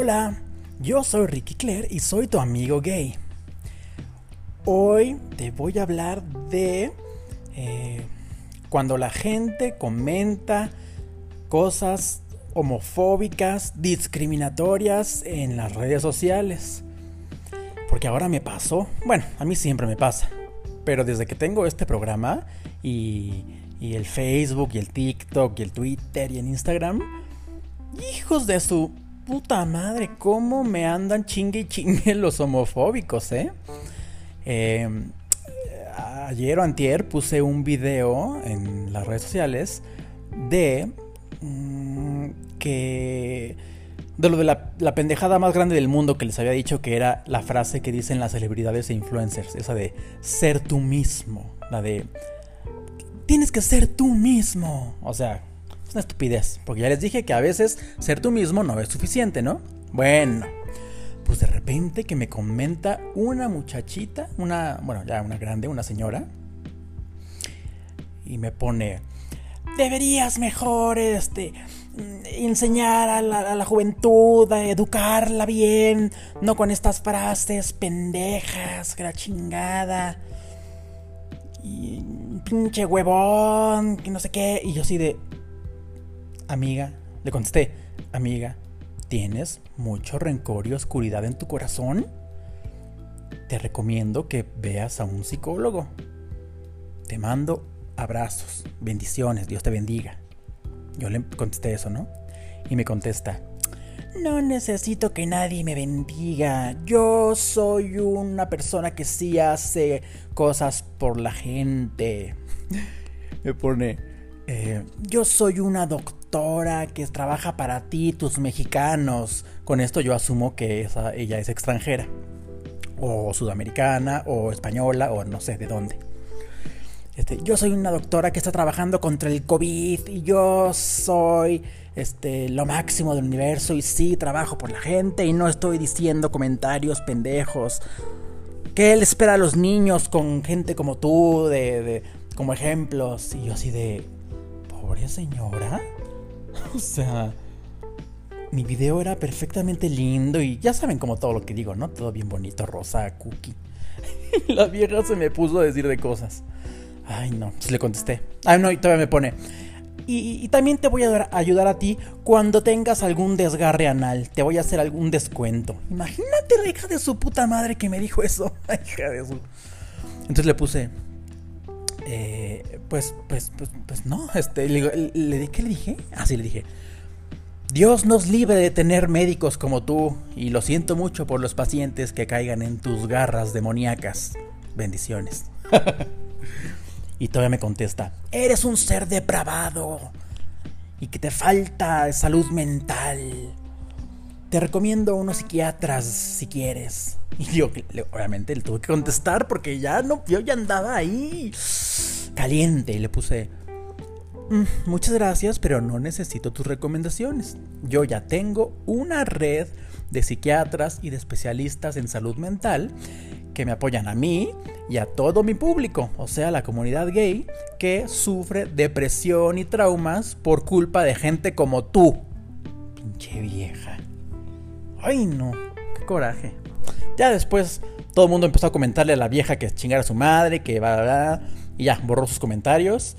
Hola, yo soy Ricky Claire y soy tu amigo gay. Hoy te voy a hablar de eh, cuando la gente comenta cosas homofóbicas, discriminatorias en las redes sociales. Porque ahora me pasó, bueno, a mí siempre me pasa, pero desde que tengo este programa y, y el Facebook y el TikTok y el Twitter y el Instagram, hijos de su puta madre, cómo me andan chingue y chingue los homofóbicos, ¿eh? Em, ayer o antier puse un video en las redes sociales de mm, que de lo de la, la, pendejada más grande del mundo que les había dicho que era la frase que dicen las celebridades e influencers, esa de ser tú mismo, la de tienes que ser tú mismo, o sea, es una estupidez, porque ya les dije que a veces ser tú mismo no es suficiente, ¿no? Bueno, pues de repente que me comenta una muchachita, una, bueno, ya una grande, una señora, y me pone, deberías mejor, este, enseñar a la, juventud, a educarla bien, no con estas frases pendejas, que la chingada, pinche huevón, que no sé qué, y yo así de, Amiga, le contesté, amiga, ¿tienes mucho rencor y oscuridad en tu corazón? Te recomiendo que veas a un psicólogo. Te mando abrazos, bendiciones, Dios te bendiga. Yo le contesté eso, ¿no? Y me contesta, no necesito que nadie me bendiga. Yo soy una persona que sí hace cosas por la gente. me pone, eh, yo soy una doctora que trabaja para ti, tus mexicanos. Con esto yo asumo que ella es extranjera. O sudamericana, o española, o no sé de dónde. Este, yo soy una doctora que está trabajando contra el COVID y yo soy este, lo máximo del universo y sí trabajo por la gente y no estoy diciendo comentarios pendejos. ¿Qué él espera a los niños con gente como tú, de, de como ejemplos? Y yo así de, pobre señora. O sea, mi video era perfectamente lindo y ya saben como todo lo que digo, ¿no? Todo bien bonito, rosa, cookie. Y la vieja se me puso a decir de cosas. Ay, no, pues le contesté. Ay, no, y todavía me pone. Y, también te voy a dar, ayudar a ti cuando tengas algún desgarre anal. Te voy a hacer algún descuento. Imagínate la hija de su puta madre que me dijo eso. hija de su. Entonces le puse. Eh, pues, pues, pues, pues no, este, le, le, ¿qué le dije? Así ah, le dije, Dios nos libre de tener médicos como tú y lo siento mucho por los pacientes que caigan en tus garras demoníacas. Bendiciones. y todavía me contesta, eres un ser depravado y que te falta salud mental. Te recomiendo unos psiquiatras si quieres. Y yo, obviamente, le tuve que contestar porque ya no, yo ya andaba ahí caliente y le puse, mm, muchas gracias, pero no necesito tus recomendaciones. Yo ya tengo una red de psiquiatras y de especialistas en salud mental que me apoyan a mí y a todo mi público, o sea, la comunidad gay que sufre depresión y traumas por culpa de gente como tú. Pinche vieja. Ay, no, qué coraje. Ya después todo el mundo empezó a comentarle a la vieja que chingara a su madre, que va, va, y ya, borró sus comentarios.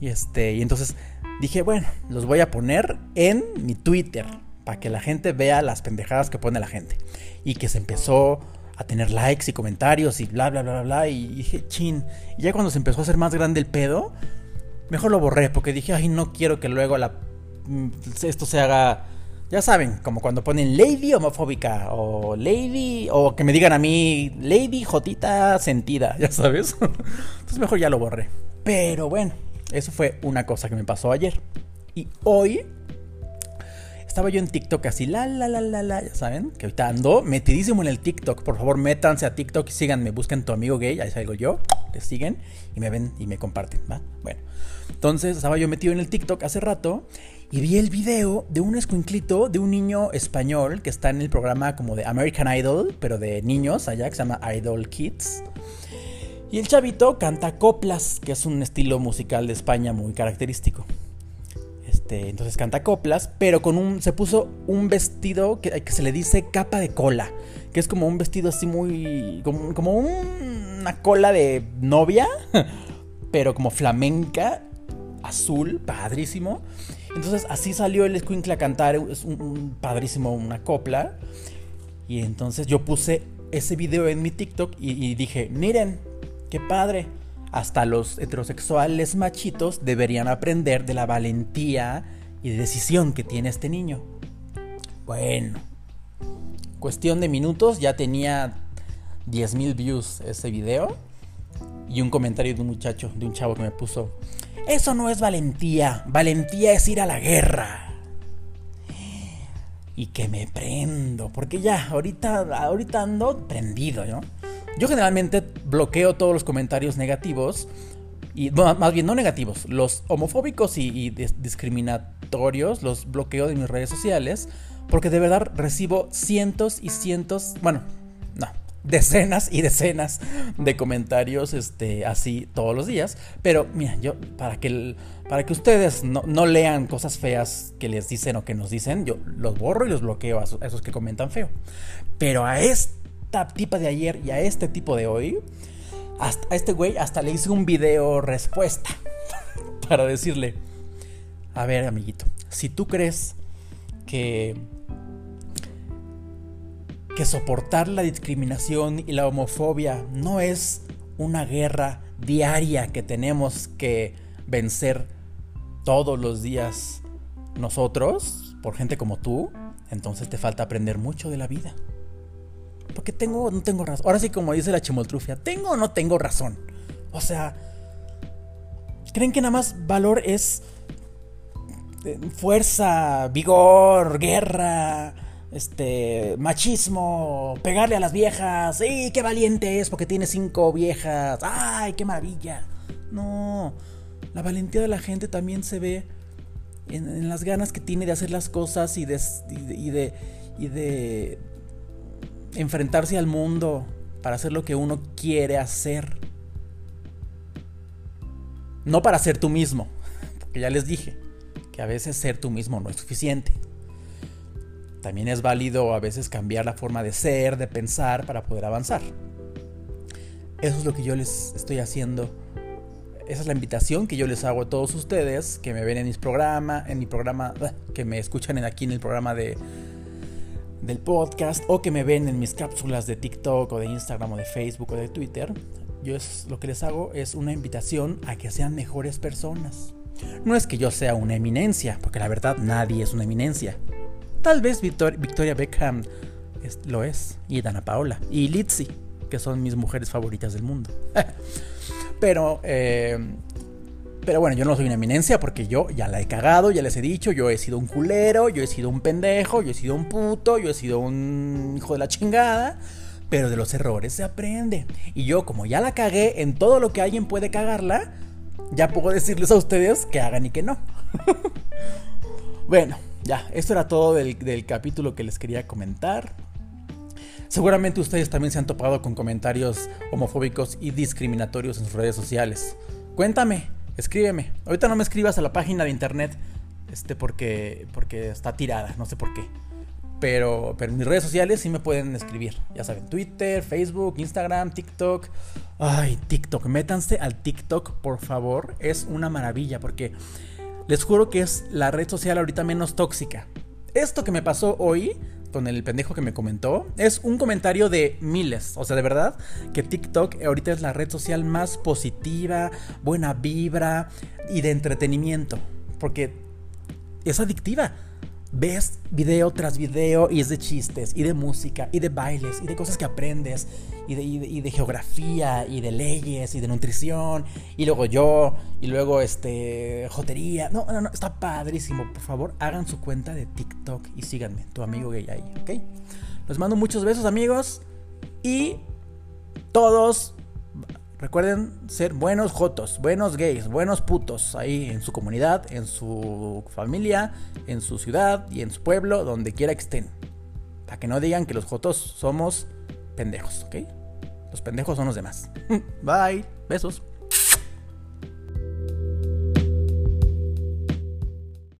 Y este, y entonces dije, bueno, los voy a poner en mi Twitter para que la gente vea las pendejadas que pone la gente. Y que se empezó a tener likes y comentarios y bla, bla, bla, bla, bla. Y dije, chin. Y ya cuando se empezó a hacer más grande el pedo, mejor lo borré porque dije, ay, no quiero que luego la, mm, esto se haga ya saben, como cuando ponen lady homofóbica o lady, o que me digan a mí lady jotita sentida, ya sabes. Entonces mejor ya lo borré. Pero bueno, eso fue una cosa que me pasó ayer. Y hoy estaba yo en TikTok así, la, la, la, la, la, ya saben, que ahorita ando metidísimo en el TikTok. Por favor, métanse a TikTok y síganme, busquen tu amigo gay, ahí salgo yo, le siguen y me ven y me comparten, ¿va? Bueno, entonces estaba yo metido en el TikTok hace rato y vi el video de un escuinclito de un niño español que está en el programa como de American Idol, pero de niños allá, que se llama Idol Kids. Y el chavito canta coplas, que es un estilo musical de España muy característico. Este, entonces canta coplas, pero con un. Se puso un vestido que, se le dice capa de cola. Que es como un vestido así muy. Como, como una cola de novia. Pero como flamenca. Azul, padrísimo. Entonces así salió el Escuincla a cantar. Es un, padrísimo, una copla. Y entonces yo puse ese video en mi TikTok y, y dije: Miren, qué padre hasta los heterosexuales machitos deberían aprender de la valentía y decisión que tiene este niño. Bueno, cuestión de minutos ya tenía 10.000 views ese video y un comentario de un muchacho, de un chavo que me puso, eso no es valentía, valentía es ir a la guerra. Y que me prendo, porque ya, ahorita, ahorita ando prendido, ¿no? Yo generalmente bloqueo todos los comentarios negativos. Y más bien no negativos, los homofóbicos y, discriminatorios los bloqueo de mis redes sociales. Porque de verdad recibo cientos y cientos, bueno, no, decenas y decenas de comentarios este, así todos los días. Pero mira, yo, para que, para que ustedes no, lean cosas feas que les dicen o que nos dicen, yo los borro y los bloqueo a esos que comentan feo. Pero a este tipa de ayer y a este tipo de hoy, hasta, a este güey hasta le hice un video respuesta para decirle, a ver amiguito, si tú crees que que soportar la discriminación y la homofobia no es una guerra diaria que tenemos que vencer todos los días nosotros, por gente como tú, entonces te falta aprender mucho de la vida. Porque tengo o no tengo razón. Ahora sí, como dice la chimoltrufia, ¿tengo o no tengo razón? O sea, ¿creen que nada más valor es eh, fuerza, vigor, guerra, este, machismo, pegarle a las viejas? ¡Sí, qué valiente es porque tiene cinco viejas! ¡Ay, qué maravilla! No, la valentía de la gente también se ve en, las ganas que tiene de hacer las cosas y de, y de, y de enfrentarse al mundo para hacer lo que uno quiere hacer. No para ser tú mismo, porque ya les dije que a veces ser tú mismo no es suficiente. También es válido a veces cambiar la forma de ser, de pensar para poder avanzar. Eso es lo que yo les estoy haciendo. Esa es la invitación que yo les hago a todos ustedes que me ven en mis programas, en mi programa, que me escuchan aquí en el programa de del podcast o que me ven en mis cápsulas de TikTok o de Instagram o de Facebook o de Twitter, yo es, lo que les hago es una invitación a que sean mejores personas. No es que yo sea una eminencia, porque la verdad nadie es una eminencia. Tal vez Victoria Beckham lo es, y Dana Paola, y Litzy, que son mis mujeres favoritas del mundo. Pero eh, pero bueno, yo no soy una eminencia porque yo ya la he cagado, ya les he dicho, yo he sido un culero, yo he sido un pendejo, yo he sido un puto, yo he sido un hijo de la chingada. Pero de los errores se aprende. Y yo, como ya la cagué en todo lo que alguien puede cagarla, ya puedo decirles a ustedes que hagan y que no. bueno, ya, esto era todo del, del capítulo que les quería comentar. Seguramente ustedes también se han topado con comentarios homofóbicos y discriminatorios en sus redes sociales. Cuéntame, escríbeme. Ahorita no me escribas a la página de internet, este, porque, porque está tirada, no sé por qué. Pero, pero mis redes sociales sí me pueden escribir. Ya saben, Twitter, Facebook, Instagram, TikTok. Ay, TikTok. Métanse al TikTok, por favor. Es una maravilla porque les juro que es la red social ahorita menos tóxica. Esto que me pasó hoy con el pendejo que me comentó, es un comentario de miles. O sea, de verdad que TikTok ahorita es la red social más positiva, buena vibra y de entretenimiento. Porque es adictiva ves video tras video y es de chistes y de música y de bailes y de cosas que aprendes y de, geografía y de leyes y de nutrición y luego yo y luego este jotería. No, no, no, está padrísimo. Por favor, hagan su cuenta de TikTok y síganme, tu amigo gay ahí, ¿ok? Les mando muchos besos amigos y todos Recuerden ser buenos jotos, buenos gays, buenos putos ahí en su comunidad, en su familia, en su ciudad y en su pueblo, donde quiera que estén. Para que no digan que los jotos somos pendejos, ¿ok? Los pendejos son los demás. Bye, besos.